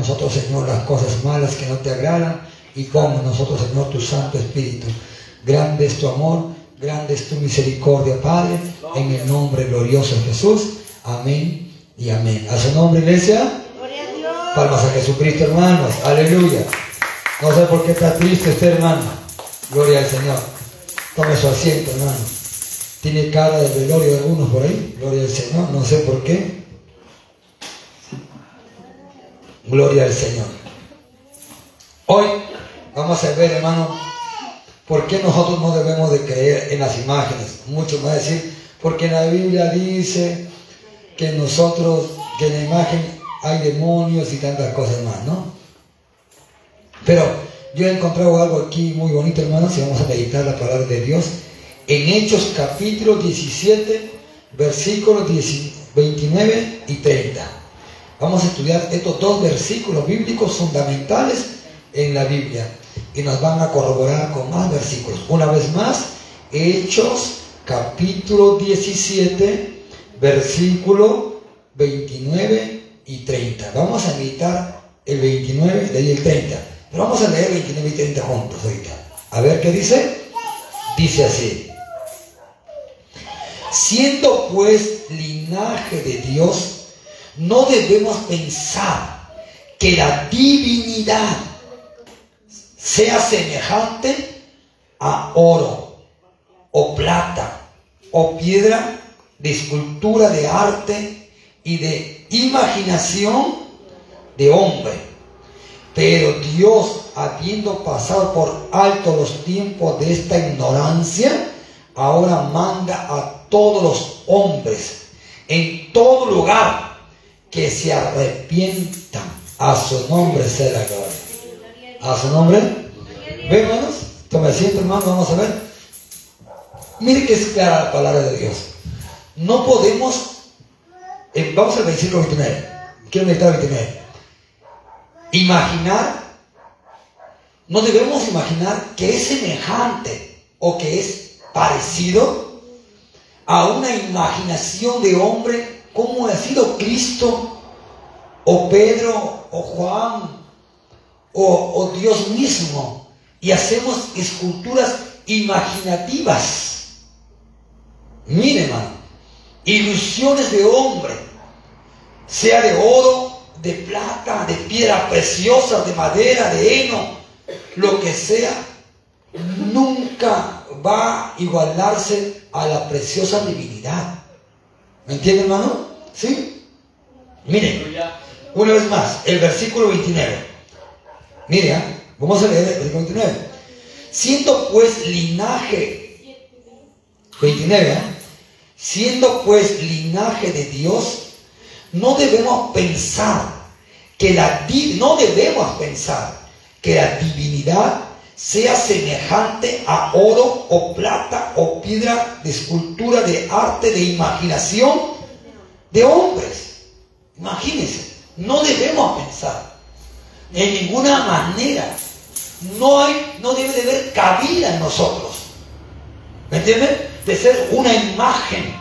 nosotros, Señor, las cosas malas que no te agradan y pon nosotros, Señor, tu Santo Espíritu. Grande es tu amor, grande es tu misericordia, Padre, en el nombre glorioso de Jesús. Amén y amén. A su nombre, iglesia. Palmas a Jesucristo, hermanos. Aleluya. No sé por qué está triste este hermano. Gloria al Señor. Tome su asiento, hermano. Tiene cara de velorio de algunos por ahí. Gloria al Señor. No sé por qué. Gloria al Señor. Hoy vamos a ver, hermano, por qué nosotros no debemos de creer en las imágenes. Muchos van a decir, porque la Biblia dice que nosotros, que en la imagen hay demonios y tantas cosas más, ¿no? Pero yo he encontrado algo aquí muy bonito, hermanos, y vamos a meditar la palabra de Dios. En Hechos capítulo 17, versículos 29 y 30. Vamos a estudiar estos dos versículos bíblicos fundamentales en la Biblia y nos van a corroborar con más versículos. Una vez más, Hechos capítulo 17, versículo 29 y 30. Vamos a meditar el 29, de ahí el 30. Pero vamos a leer 29 y 30 juntos ahorita. A ver qué dice. Dice así. Siendo pues linaje de Dios, no debemos pensar que la divinidad sea semejante a oro o plata o piedra de escultura de arte y de imaginación de hombre. Pero Dios, habiendo pasado por alto los tiempos de esta ignorancia, ahora manda a todos los hombres en todo lugar que se arrepientan. A su nombre sea la gloria. A su nombre. ¿Ven, hermanos? Tome asiento, hermano, vamos a ver. Mire que es clara la palabra de Dios. No podemos eh, vamos al versículo 29. Quiero meditar 29. Imaginar, no debemos imaginar que es semejante o que es parecido a una imaginación de hombre como ha sido Cristo o Pedro o Juan o, Dios mismo y hacemos esculturas imaginativas. Mire, hermano, ilusiones de hombre, sea de oro, de plata, de piedra preciosa, de madera, de heno, lo que sea, nunca va a igualarse a la preciosa divinidad. ¿Me entiende, hermano? ¿Sí? Miren, una vez más, el versículo 29. Mire, ¿ah? vamos a leer el versículo 29. Siento pues linaje, 29, ¿eh? Siendo pues linaje de Dios, no debemos pensar que la no debemos pensar que la divinidad sea semejante a oro o plata o piedra de escultura de arte de imaginación de hombres. Imagínense, no debemos pensar en ninguna manera. No hay, no debe de haber cabida en nosotros. ¿Me entienden? de ser una imagen.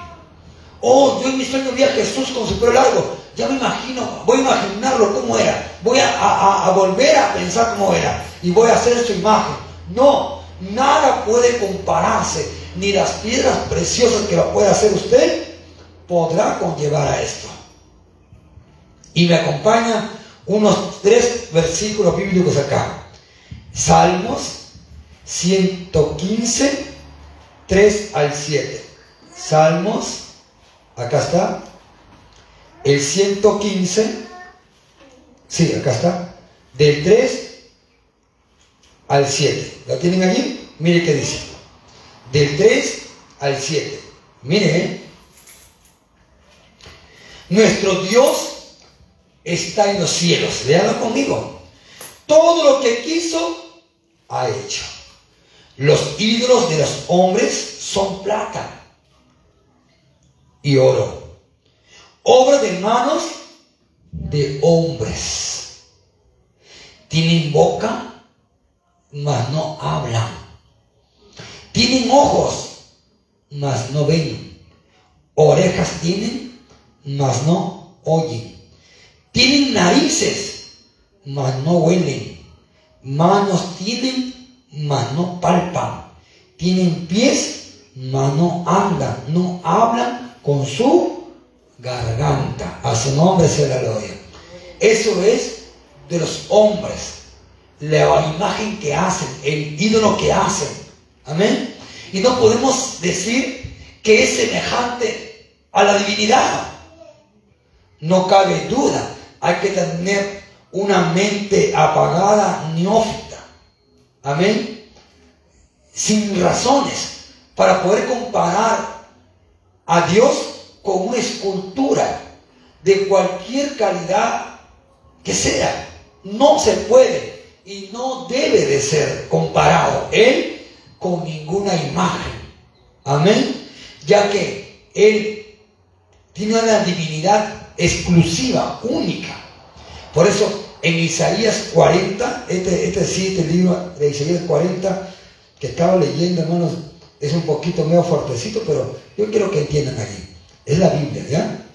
Oh, yo en mi sueño vi a Jesús con su pelo largo. Ya me imagino, voy a imaginarlo cómo era. Voy a, volver a pensar cómo era. Y voy a hacer su imagen. No, nada puede compararse. Ni las piedras preciosas que lo puede hacer usted podrá conllevar a esto. Y me acompaña unos tres versículos bíblicos acá. Salmos 115, 3 al 7. Salmos, acá está. El 115, sí, acá está. Del 3 al 7. ¿Lo tienen allí? Mire qué dice. Del 3 al 7. Mire, ¿eh? Nuestro Dios está en los cielos. Veanlo conmigo. Todo lo que quiso, ha hecho. Los ídolos de los hombres son plata y oro. Obra de manos de hombres. Tienen boca, mas no hablan. Tienen ojos, mas no ven. Orejas tienen, mas no oyen. Tienen narices, mas no huelen. Manos tienen, mas no palpan. Tienen pies, mas no andan. No hablan con su garganta. A su nombre sea la gloria. Eso es de los hombres. La imagen que hacen, el ídolo que hacen. Amén. Y no podemos decir que es semejante a la divinidad. No cabe duda. Hay que tener una mente apagada, neófita. Amén. Sin razones para poder comparar a Dios con una escultura de cualquier calidad que sea. No se puede y no debe de ser comparado Él con ninguna imagen. Amén. Ya que Él tiene una divinidad exclusiva, única. Por eso en Isaías 40, este, este sí, este libro de Isaías 40 que estaba leyendo, hermanos, es un poquito medio fuertecito, pero yo quiero que entiendan aquí. Es la Biblia, ¿ya?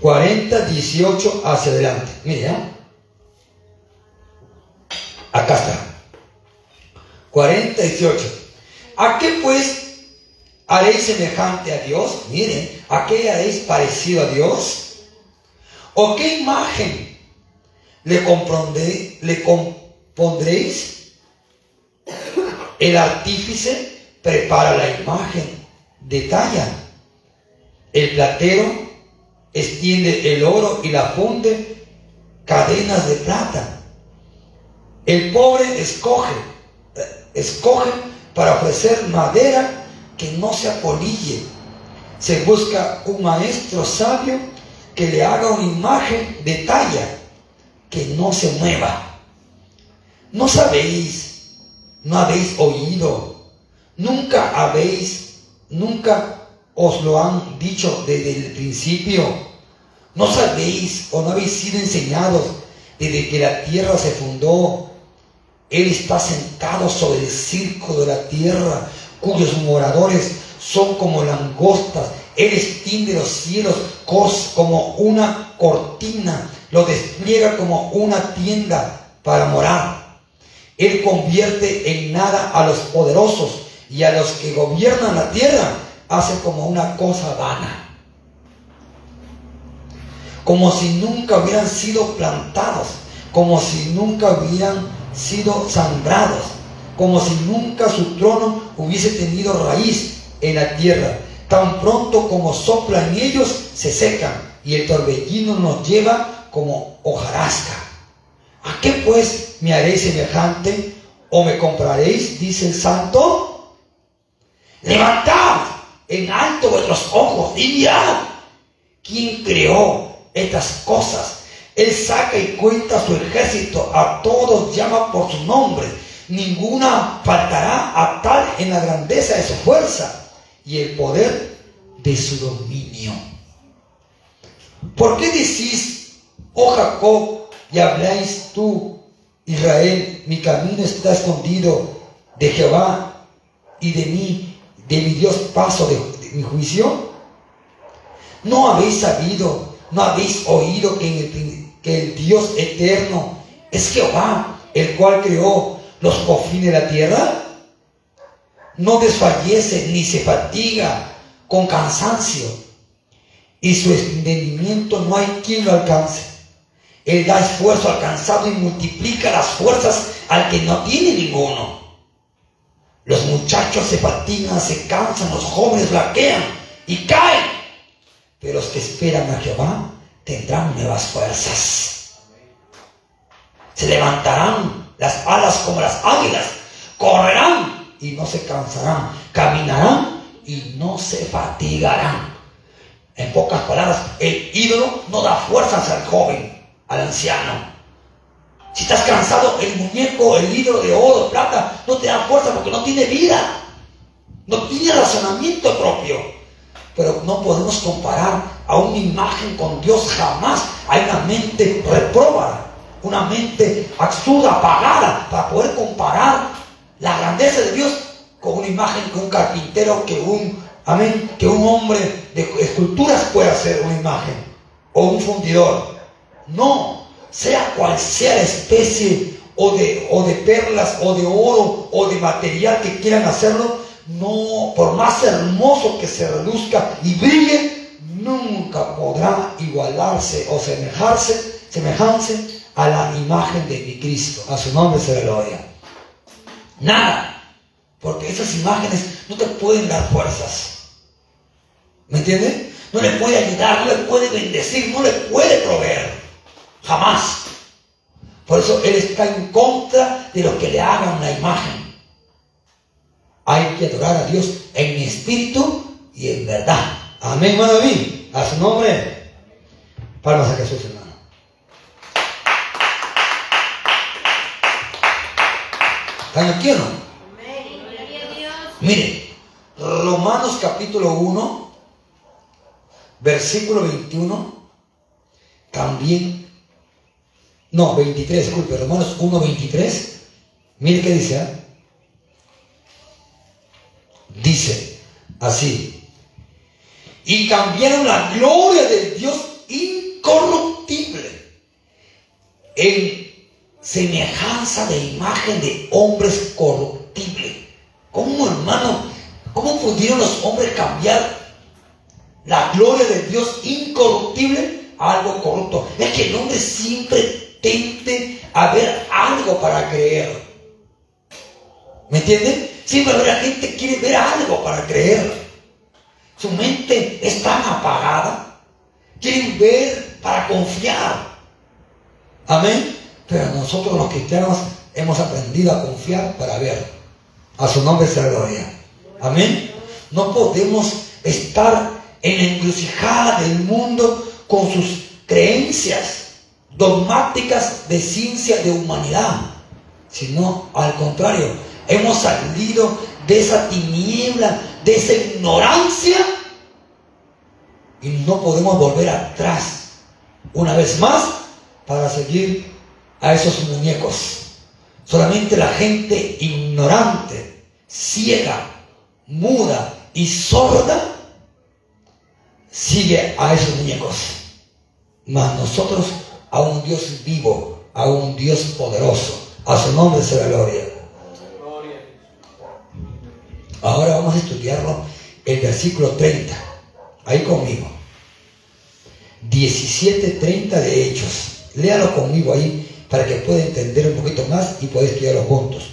40, 18 hacia adelante. Mire, ¿ya? Acá está. 40, 18. ¿A qué pues haréis semejante a Dios? Miren, ¿a qué haréis parecido a Dios? ¿O qué imagen le, le compondréis? El artífice prepara la imagen, detalla. El platero extiende el oro y la funde cadenas de plata. El pobre escoge, escoge para ofrecer madera que no se apolille. Se busca un maestro sabio que le haga una imagen de talla que no se mueva. No sabéis, no habéis oído, nunca habéis, nunca os lo han dicho desde el principio. No sabéis o no habéis sido enseñados desde que la tierra se fundó. Él está sentado sobre el circo de la tierra, cuyos moradores son como langostas. Él extiende los cielos como una cortina, lo despliega como una tienda para morar. Él convierte en nada a los poderosos y a los que gobiernan la tierra hace como una cosa vana. Como si nunca hubieran sido plantados, como si nunca hubieran sido sangrados, como si nunca su trono hubiese tenido raíz en la tierra. Tan pronto como soplan ellos, se secan y el torbellino nos lleva como hojarasca. ¿A qué pues me haréis semejante o me compraréis? Dice el santo. Levantad en alto vuestros ojos y mirad quién creó estas cosas. Él saca y cuenta su ejército, a todos llama por su nombre. Ninguna faltará a tal en la grandeza de su fuerza y el poder de su dominio. ¿Por qué decís, oh Jacob, y habláis tú, Israel, mi camino está escondido de Jehová y de mí de mi Dios paso de, mi juicio? ¿No habéis sabido, no habéis oído que, el, que el Dios eterno es Jehová, el cual creó los confines de la tierra? No desfallece ni se fatiga con cansancio, y su entendimiento no hay quien lo alcance. Él da esfuerzo al cansado y multiplica las fuerzas al que no tiene ninguno. Los muchachos se patinan, se cansan, los jóvenes laquean y caen. Pero los que esperan a Jehová tendrán nuevas fuerzas. Se levantarán las alas como las águilas, correrán y no se cansarán, caminarán y no se fatigarán. En pocas palabras, el ídolo no da fuerzas al joven, al anciano. Si estás cansado, el muñeco, el hilo de oro, plata, no te da fuerza porque no tiene vida. No tiene razonamiento propio. Pero no podemos comparar a una imagen con Dios jamás. Hay una mente reprobada, una mente absurda, apagada, para poder comparar la grandeza de Dios con una imagen que un carpintero, que un, amén, que un hombre de esculturas puede hacer una imagen, o un fundidor. No, sea cual sea la especie o de, o de perlas o de oro o de material que quieran hacerlo, no, por más hermoso que se reduzca y brille, nunca podrá igualarse o semejarse, semejarse a la imagen de mi Cristo. A su nombre se gloria. Nada. Porque esas imágenes no te pueden dar fuerzas. ¿Me entiendes? No le puede ayudar, no le puede bendecir, no le puede proveer. Jamás. Por eso Él está en contra de los que le hagan la imagen. Hay que adorar a Dios en espíritu y en verdad. Amén, hermano David. A su nombre. Palmas a Jesús, hermano. ¿Están aquí o no? Mire, Romanos capítulo 1, versículo 21, también, no, 23, disculpe, Romanos 1, 23, mire qué dice, ¿eh? Dice así, y cambiaron la gloria del Dios incorruptible en semejanza de imagen de hombres corruptibles. ¿Cómo, hermano? ¿Cómo pudieron los hombres cambiar la gloria de Dios incorruptible a algo corrupto? Es que el hombre siempre tente a algo para creer. ¿Me entienden? Siempre la gente quiere ver algo para creer. Su mente es tan apagada. Quieren ver para confiar. Amén. Pero nosotros los cristianos hemos aprendido a confiar para ver. A su nombre sea gloria. Amén. No podemos estar en la encrucijada del mundo con sus creencias dogmáticas de ciencia de humanidad, sino al contrario, hemos salido de esa tiniebla, de esa ignorancia y no podemos volver atrás una vez más para seguir a esos muñecos. Solamente la gente ignorante, ciega, muda y sorda sigue a esos muñecos. Mas nosotros a un Dios vivo, a un Dios poderoso. A su nombre sea la gloria. Ahora vamos a estudiarlo el versículo 30. Ahí conmigo. 17.30 de Hechos. Léalo conmigo ahí para que pueda entender un poquito más y pueda estudiarlo juntos.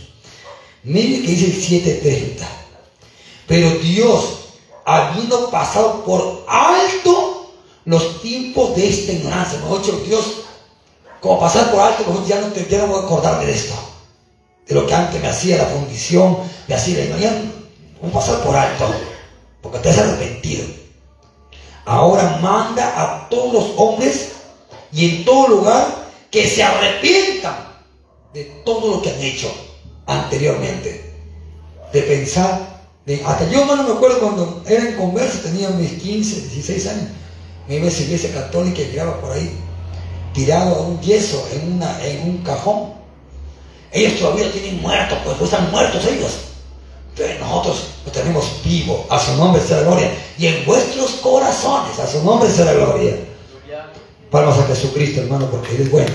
Mire que dice el 7.30. Pero Dios, habiendo pasado por alto los tiempos de esta ignorancia, mejor Dios, como pasar por alto, mejor ya no, ya no acordarme de esto, de lo que antes me hacía la fundición, me hacía la ignorancia, a pasar por alto, porque te has arrepentido. Ahora manda a todos los hombres y en todo lugar que se arrepientan de todo lo que han hecho anteriormente. De pensar, de, hasta yo no me acuerdo cuando era en converso, tenía mis 15, 16 años, me iba a esa iglesia católica y llegaba por ahí, tirado a un yeso en, una, en un cajón. Ellos todavía tienen muertos, pues, pues están muertos ellos. Pero nosotros lo tenemos vivo, a su nombre sea la gloria. Y en vuestros corazones, a su nombre sea la gloria. Palmas a Jesucristo, hermano, porque Él es bueno.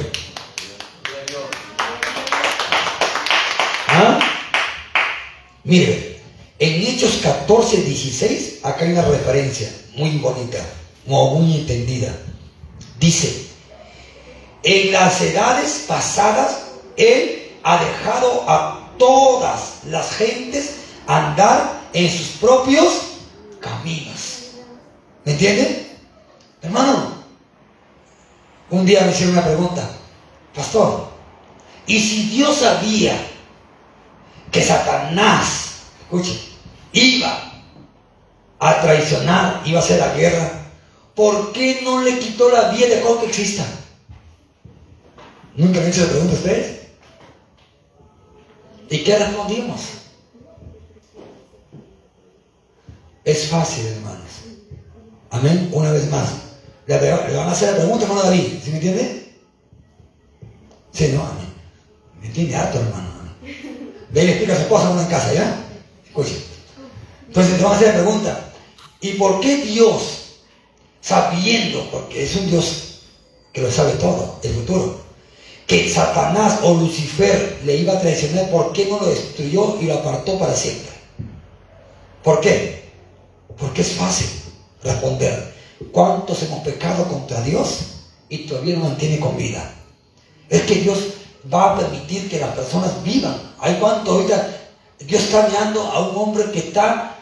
¿Ah? Mire, en Hechos 14, 16, acá hay una referencia muy bonita, muy entendida. Dice, en las edades pasadas, Él ha dejado a todas las gentes andar en sus propios caminos. ¿Me entienden? Hermano, un día me hicieron una pregunta, pastor, ¿y si Dios sabía que Satanás, escuche, iba a traicionar, iba a hacer la guerra, ¿por qué no le quitó la vida de que exista? ¿Nunca me han la pregunta a ustedes? ¿Y qué respondimos? Es fácil, hermanos. Amén. Una vez más. Le, van a hacer la pregunta, hermano David. ¿Sí me entiende? Sí, no, amén. Me entiende harto, hermano. Ve y le explica a su esposa una en casa, ¿ya? Entonces le van a hacer la pregunta. ¿Y por qué Dios, sabiendo, porque es un Dios que lo sabe todo, el futuro, que Satanás o Lucifer le iba a traicionar, ¿por qué no lo destruyó y lo apartó para siempre? ¿Por qué? Porque es fácil responder. ¿Cuántos hemos pecado contra Dios y todavía no mantiene con vida? Es que Dios va a permitir que las personas vivan. Hay cuánto ahorita Dios está mirando a un hombre que está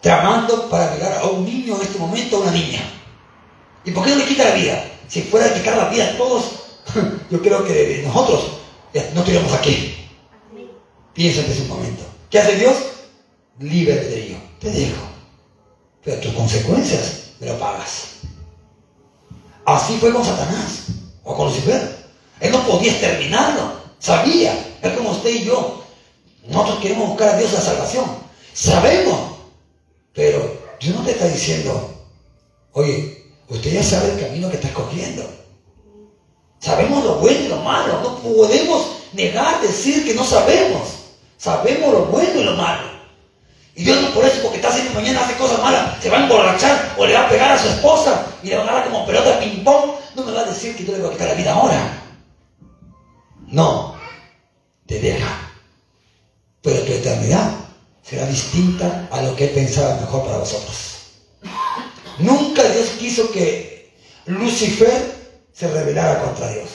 tramando para llegar a un niño en este momento, a una niña. ¿Y por qué no le quita la vida? Si fuera a quitar la vida a todos, yo creo que nosotros no estuviéramos aquí. Piensa en ese momento. ¿Qué hace Dios? Libre de ello. Te dejo. Pero tus consecuencias me lo pagas. Así fue con Satanás o con Lucifer. Él no podía exterminarlo. Sabía. Es como usted y yo. Nosotros queremos buscar a Dios la salvación. Sabemos. Pero Dios no te está diciendo, oye, usted ya sabe el camino que está escogiendo. Sabemos lo bueno y lo malo. No podemos negar, decir que no sabemos. Sabemos lo bueno y lo malo. Y Dios no por eso, porque está haciendo mañana, hace cosas malas, se va a emborrachar o le va a pegar a su esposa y le va a dar como pelota ping-pong. No me va a decir que yo le voy a quitar la vida ahora. No, te deja. Pero tu eternidad será distinta a lo que Él pensaba mejor para vosotros. Nunca Dios quiso que Lucifer se rebelara contra Dios.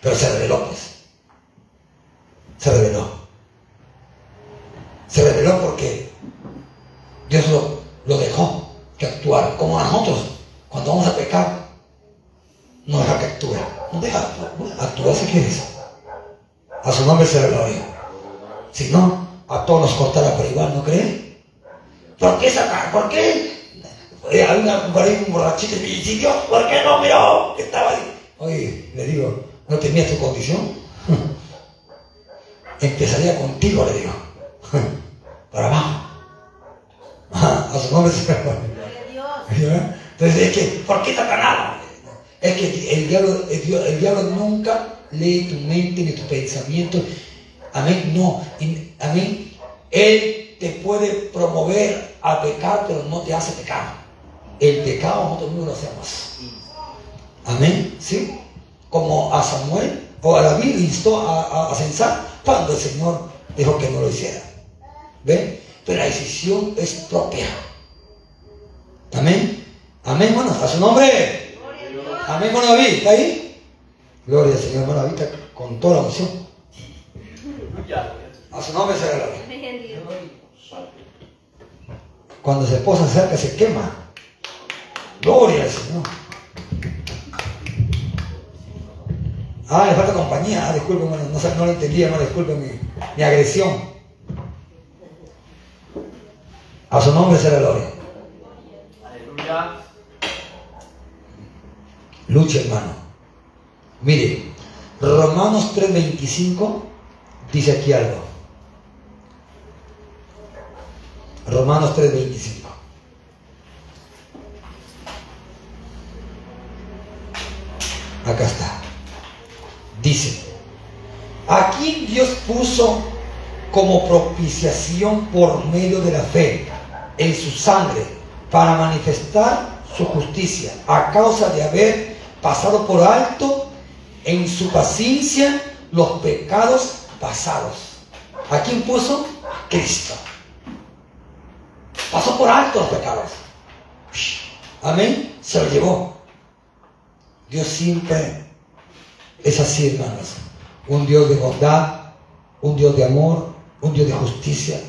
Pero se rebeló, pues. Se rebeló. Se porque Dios lo, dejó que actuara como a nosotros. Cuando vamos a pecar, no deja que actúe. No deja actuar si quieres. A su nombre se lo digo. Si no, a todos nos cortará por igual, ¿no cree? ¿Por qué sacar? ¿Por qué? Eh, hay una, un borrachito y dice, Dios, ¿por qué no miró que estaba ahí? Oye, le digo, ¿no temías tu condición? Empezaría contigo, le digo. Para abajo. A su nombre se Entonces es que, ¿por qué Satanás? Es que el diablo, el, diablo nunca lee tu mente ni tu pensamiento. Amén. No. Amén. Él te puede promover a pecar, pero no te hace pecar. El pecado nosotros mismos lo hacemos. Amén. ¿Sí? Como a Samuel o a David instó a, a, censar cuando el Señor dijo que no lo hiciera. ¿Ven? Pero la decisión es propia. Amén. Amén, bueno, a su nombre. Amén, hermano David, ¿está ahí? Gloria al Señor, hermano David, con toda la emoción. A su nombre se gloria. Cuando su esposa se acerca, se quema. Gloria al Señor. Ah, le falta compañía. Ah, disculpen, no, no lo entendía, no disculpen mi, mi agresión. A su nombre será gloria. Aleluya. Lucha, hermano. Mire, Romanos 3:25 dice aquí algo. Romanos 3:25. Acá está. Dice, aquí Dios puso como propiciación por medio de la fe en su sangre para manifestar su justicia a causa de haber pasado por alto en su paciencia los pecados pasados. ¿A quién puso? Cristo. Pasó por alto los pecados. Amén. Se lo llevó. Dios siempre es así, hermanos. Un Dios de bondad, un Dios de amor, un Dios de justicia.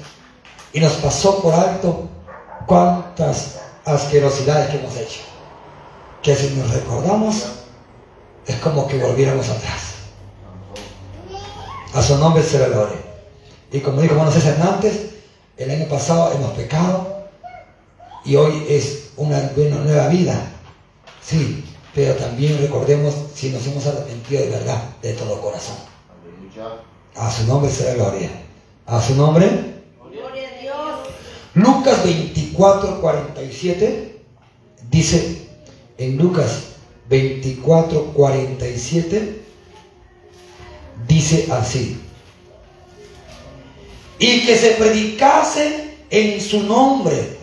Y nos pasó por alto cuántas asquerosidades que hemos hecho que si nos recordamos es como que volviéramos atrás. A su nombre se le gloria. Y como dijo César Hernández, el año pasado hemos pecado y hoy es una, nueva vida. Sí, pero también recordemos si nos hemos arrepentido de verdad, de todo corazón. A su nombre será gloria. A su nombre. Gloria a Dios. Lucas 24, 47 dice, en Lucas 24, 47, dice así, y que se predicase en su nombre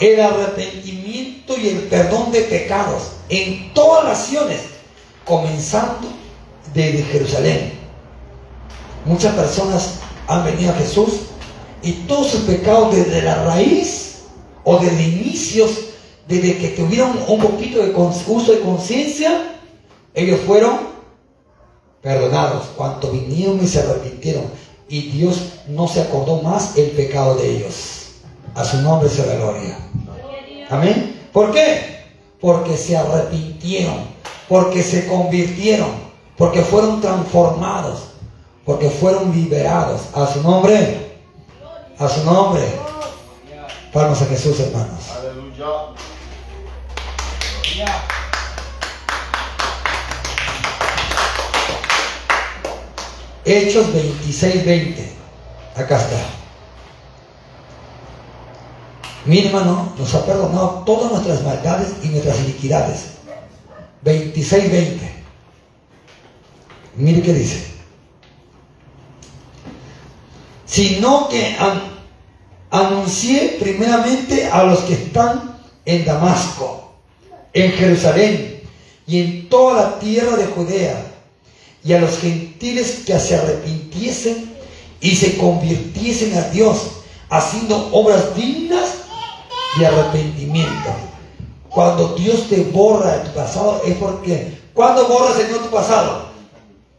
el arrepentimiento y el perdón de pecados en todas las naciones, comenzando desde Jerusalén. Muchas personas han venido a Jesús y todos sus pecados desde la raíz o desde inicios, desde que tuvieron un poquito de uso de conciencia, ellos fueron perdonados. Cuanto vinieron y se arrepintieron. Y Dios no se acordó más el pecado de ellos. A su nombre sea la gloria. Amén. ¿Por qué? Porque se arrepintieron, porque se convirtieron, porque fueron transformados, porque fueron liberados. A su nombre. A su nombre. Palmas a Jesús, hermanos. Aleluya. Hechos 26, 20. Acá está. Mi hermano nos ha perdonado todas nuestras maldades y nuestras iniquidades. 26, 20. Mire qué dice. Sino que anuncié primeramente a los que están en Damasco, en Jerusalén y en toda la tierra de Judea, y a los gentiles que se arrepintiesen y se convirtiesen a Dios, haciendo obras dignas de arrepentimiento. Cuando Dios te borra tu pasado es porque, ¿cuándo borra el Señor tu pasado?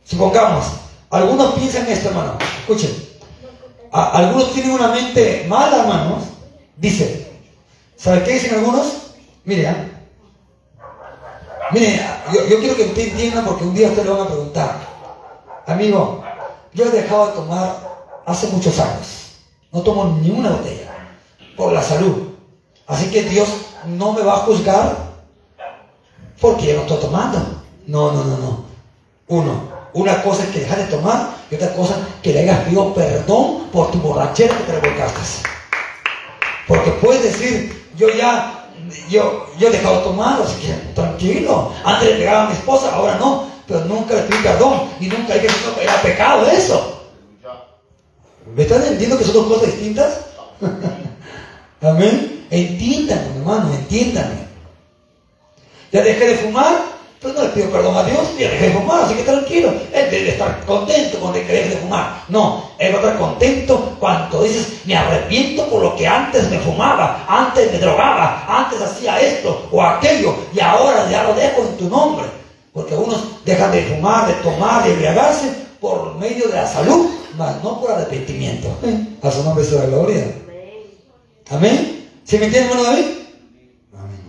Supongamos, algunos piensan esto, hermano. Escuchen, algunos tienen una mente mala, hermanos. Dice, ¿sabe qué dicen algunos? Mire, ¿ah? mire, yo, quiero que usted entienda porque un día usted le van a preguntar, amigo, yo he dejado de tomar hace muchos años. No tomo ni una botella por la salud. Así que Dios no me va a juzgar porque yo no estoy tomando. No, no, no, no. Uno, una cosa es que dejar de tomar y otra cosa que le hayas pedido perdón por tu borrachera que te revolcaste. Porque puedes decir, yo ya, yo, yo he dejado de tomar, así que tranquilo. Antes le pegaba a mi esposa, ahora no. Pero nunca le pedí perdón y nunca dije que era pecado eso. ¿Me están entendiendo que son dos cosas distintas? Amén. Entiéndanme, hermano, entiéndanme. Ya dejé de fumar, pues no le pido perdón a Dios, ya dejé de fumar, así que tranquilo. Él debe estar contento con el que deje de fumar. No, él va a estar contento cuando dices, me arrepiento por lo que antes me fumaba, antes me drogaba, antes hacía esto o aquello, y ahora ya lo dejo en tu nombre. Porque unos dejan de fumar, de tomar, de embriagarse por medio de la salud, mas no por arrepentimiento. A su nombre sea la gloria. Amén. ¿Se me entiende, hermano David? Amén.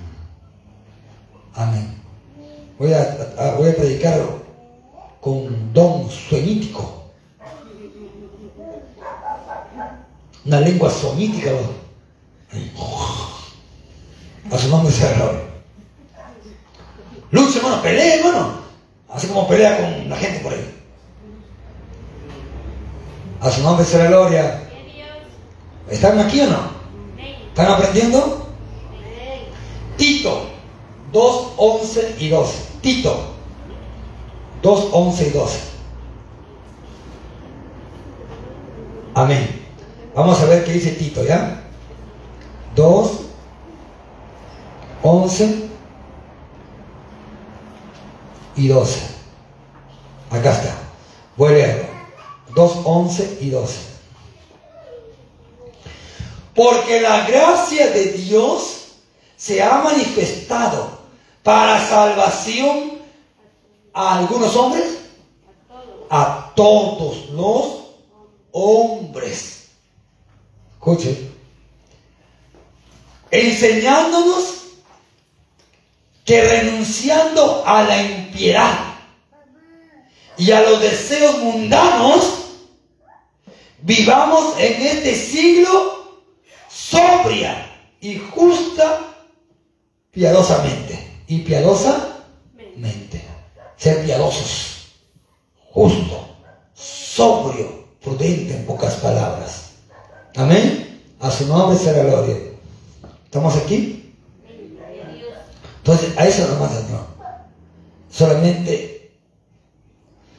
Amén. Voy a, voy a predicar con don sueñítico. Una lengua sonítica. A su nombre sea gloria. Lucha, hermano, pelea, hermano. Así como pelea con la gente por ahí. A su nombre sea gloria. ¿Están aquí o no? ¿Están aprendiendo? Tito 2, 11 y 12. Tito 2, 11 y 12. Amén. Vamos a ver qué dice Tito, ¿ya? 2, 11 y 12. Acá está. Voy a leerlo. 2, 11 y 12. Porque la gracia de Dios se ha manifestado para salvación a algunos hombres, a todos los hombres. Escuchen. Enseñándonos que renunciando a la impiedad y a los deseos mundanos, vivamos en este siglo sobria y justa piadosamente. Y piadosamente. Ser piadosos, justo, sobrio, prudente en pocas palabras. Amén. A su nombre será gloria. ¿Estamos aquí? Entonces, a eso nomás, Señor. Solamente,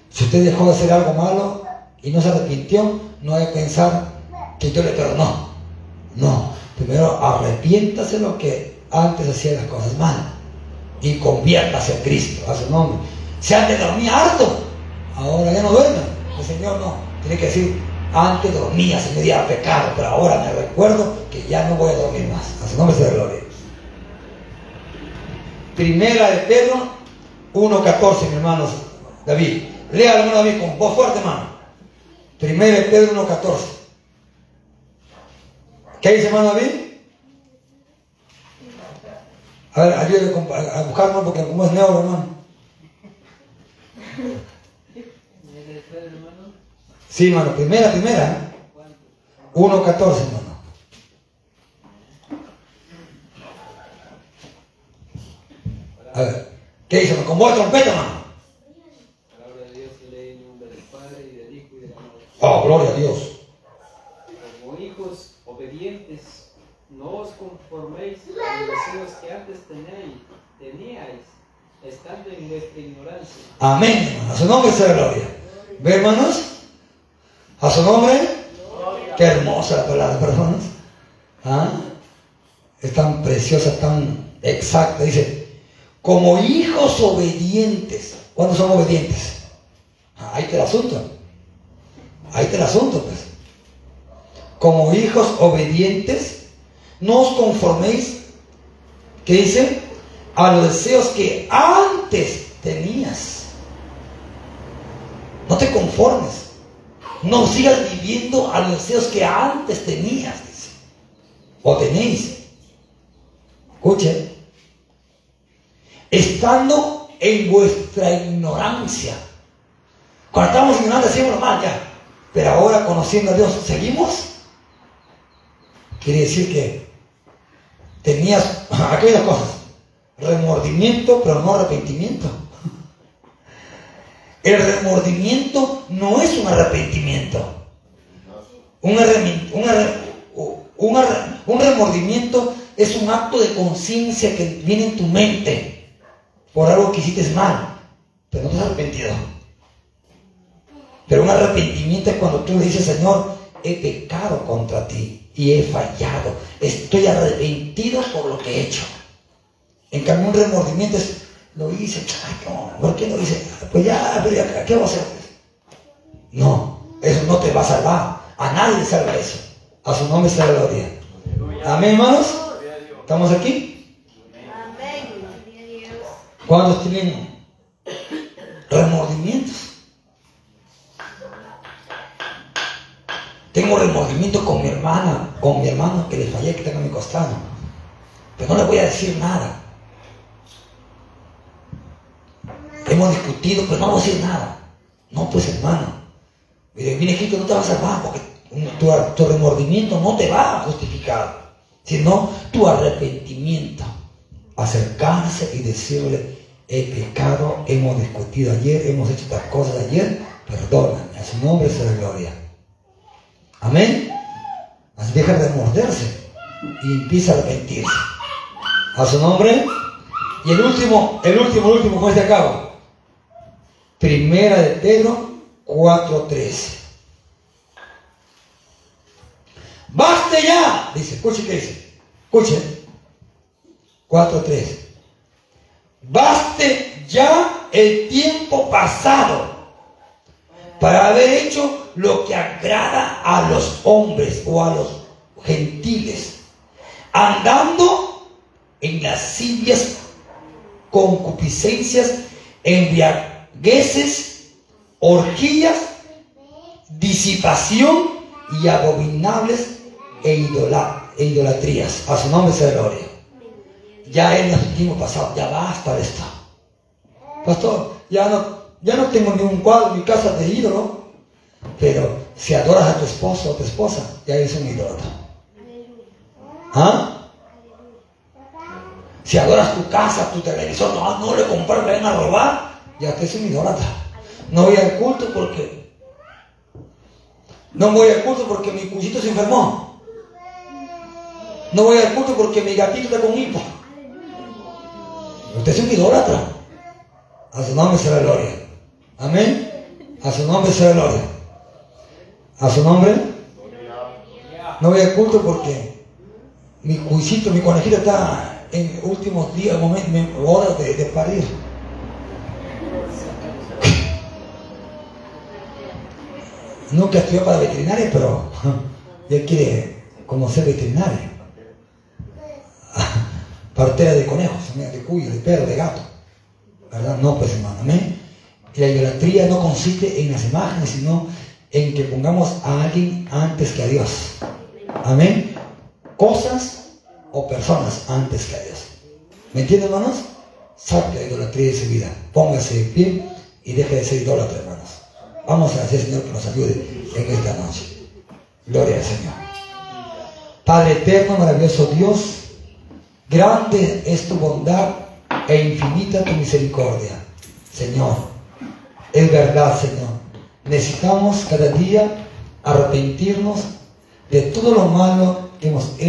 si usted dejó de hacer algo malo y no se arrepintió, no hay que pensar que yo le perdonó. No, primero arrepiéntase lo que antes hacía las cosas mal y conviértase a Cristo, a su nombre. Se han de dormir harto. Ahora ya no duermen. El Señor no. Tiene que decir, antes dormía, se me dio pecado, pero ahora me recuerdo que ya no voy a dormir más. A su nombre sea gloria. Primera de Pedro 1.14, mi hermano David. Lea, hermano David, con voz fuerte, hermano. Primera de Pedro 1.14. ¿Qué dice, hermano David? A ver, ayúdame a buscarlo porque como es neuro, hermano. Sí, hermano, primera, primera. 1.14, hermano. A ver, ¿qué dice? ¿Con voz de trompeta, hermano? Palabra de Dios se lee en nombre del Padre y del Hijo y del Amor. Oh, gloria a Dios. Como hijos obedientes, no os conforméis a los deseos que antes tenéis, teníais, estando en vuestra ignorancia. Amén, hermano. A su nombre sea gloria. ¿Ve, hermanos? A su nombre. Qué hermosa la palabra, personas. ¿Ah? Es tan preciosa, tan exacta. Dice, como hijos obedientes. ¿Cuándo son obedientes? Ah, ahí te el asunto. Ahí te el asunto, pues. Como hijos obedientes, no os conforméis, ¿qué dice? A los deseos que antes tenías. No te conformes. No sigas viviendo a los deseos que antes tenías, dice. O tenéis. Escuchen. Estando en vuestra ignorancia. Cuando estábamos ignorantes hacíamos mal ya. Pero ahora conociendo a Dios, ¿seguimos? Quiere decir que tenías aquellas cosas. Remordimiento, pero no arrepentimiento. El remordimiento no es un arrepentimiento. Un, un, remordimiento es un acto de conciencia que viene en tu mente por algo que hiciste mal, pero no te has arrepentido. Pero un arrepentimiento es cuando tú dices, Señor, he pecado contra ti y he fallado. Estoy arrepentido por lo que he hecho. En cambio, un remordimiento es, lo hice, ¿por qué lo hice? Pues ya, pero ya, ¿qué vamos a hacer? No, eso no te va a salvar. A nadie salva eso. A su nombre sea la gloria. Amén, hermanos. ¿Estamos aquí? Amén. ¿Cuántos tienen remordimientos? Tengo remordimiento con mi hermana, con mi hermano que le fallé, que tengo a mi costado. Pero no le voy a decir nada. hemos discutido, pero no vamos a decir nada. No, pues hermano, mire, mire que no te va a salvar porque tu, remordimiento no te va a justificar, sino tu arrepentimiento. Acercarse y decirle, he pecado, hemos discutido ayer, hemos hecho estas cosas ayer, perdóname, a su nombre sea la gloria. Amén. Así deja de morderse y empieza a arrepentirse. A su nombre. Y el último, el último, el último, con este acabo. Primera de Pedro 4.13. Baste ya, dice, escuche qué dice, escuche, 4.3. Baste ya el tiempo pasado para haber hecho lo que agrada a los hombres o a los gentiles, andando en lascivias concupiscencias, enviar gueses, orgías, disipación y abominables e, e, idolatrías. A su nombre sea gloria. Ya en el tiempo pasado, ya basta de esto. Pastor, ya no, ya no tengo ni un cuadro en mi casa de ídolo, pero si adoras a tu esposo o tu esposa, ya eres un ídolo. ¿Ah? Si adoras tu casa, tu televisor, no, no le compras, le a robar, ya que soy idólatra. No voy al culto porque. No voy al culto porque mi cuchito se enfermó. No voy al culto porque mi gatito está con hipo. Usted es un idólatra. A su nombre será gloria. Amén. A su nombre será gloria. ¿A su nombre? No voy a culto porque mi cuisito, mi conejito está en últimos días, momentos, horas de, de parir. Nunca estudió para veterinaria, pero ya quiere conocer veterinaria. Partera de conejos, de cuyo, de perro, de gato. ¿Verdad? No, pues hermano, amén. La idolatría no consiste en las imágenes, sino en que pongamos a alguien antes que a Dios. Amén. Cosas o personas antes que a Dios. ¿Me entienden, hermanos? Saque la idolatría de su vida. Póngase de pie y deje de ser idólatra, hermanos. Vamos a hacer, Señor, que nos ayude en esta noche. Gloria al Señor. Padre eterno, maravilloso Dios, grande es tu bondad e infinita tu misericordia. Señor, es verdad, Señor. Necesitamos cada día arrepentirnos de todo lo malo que hemos hecho.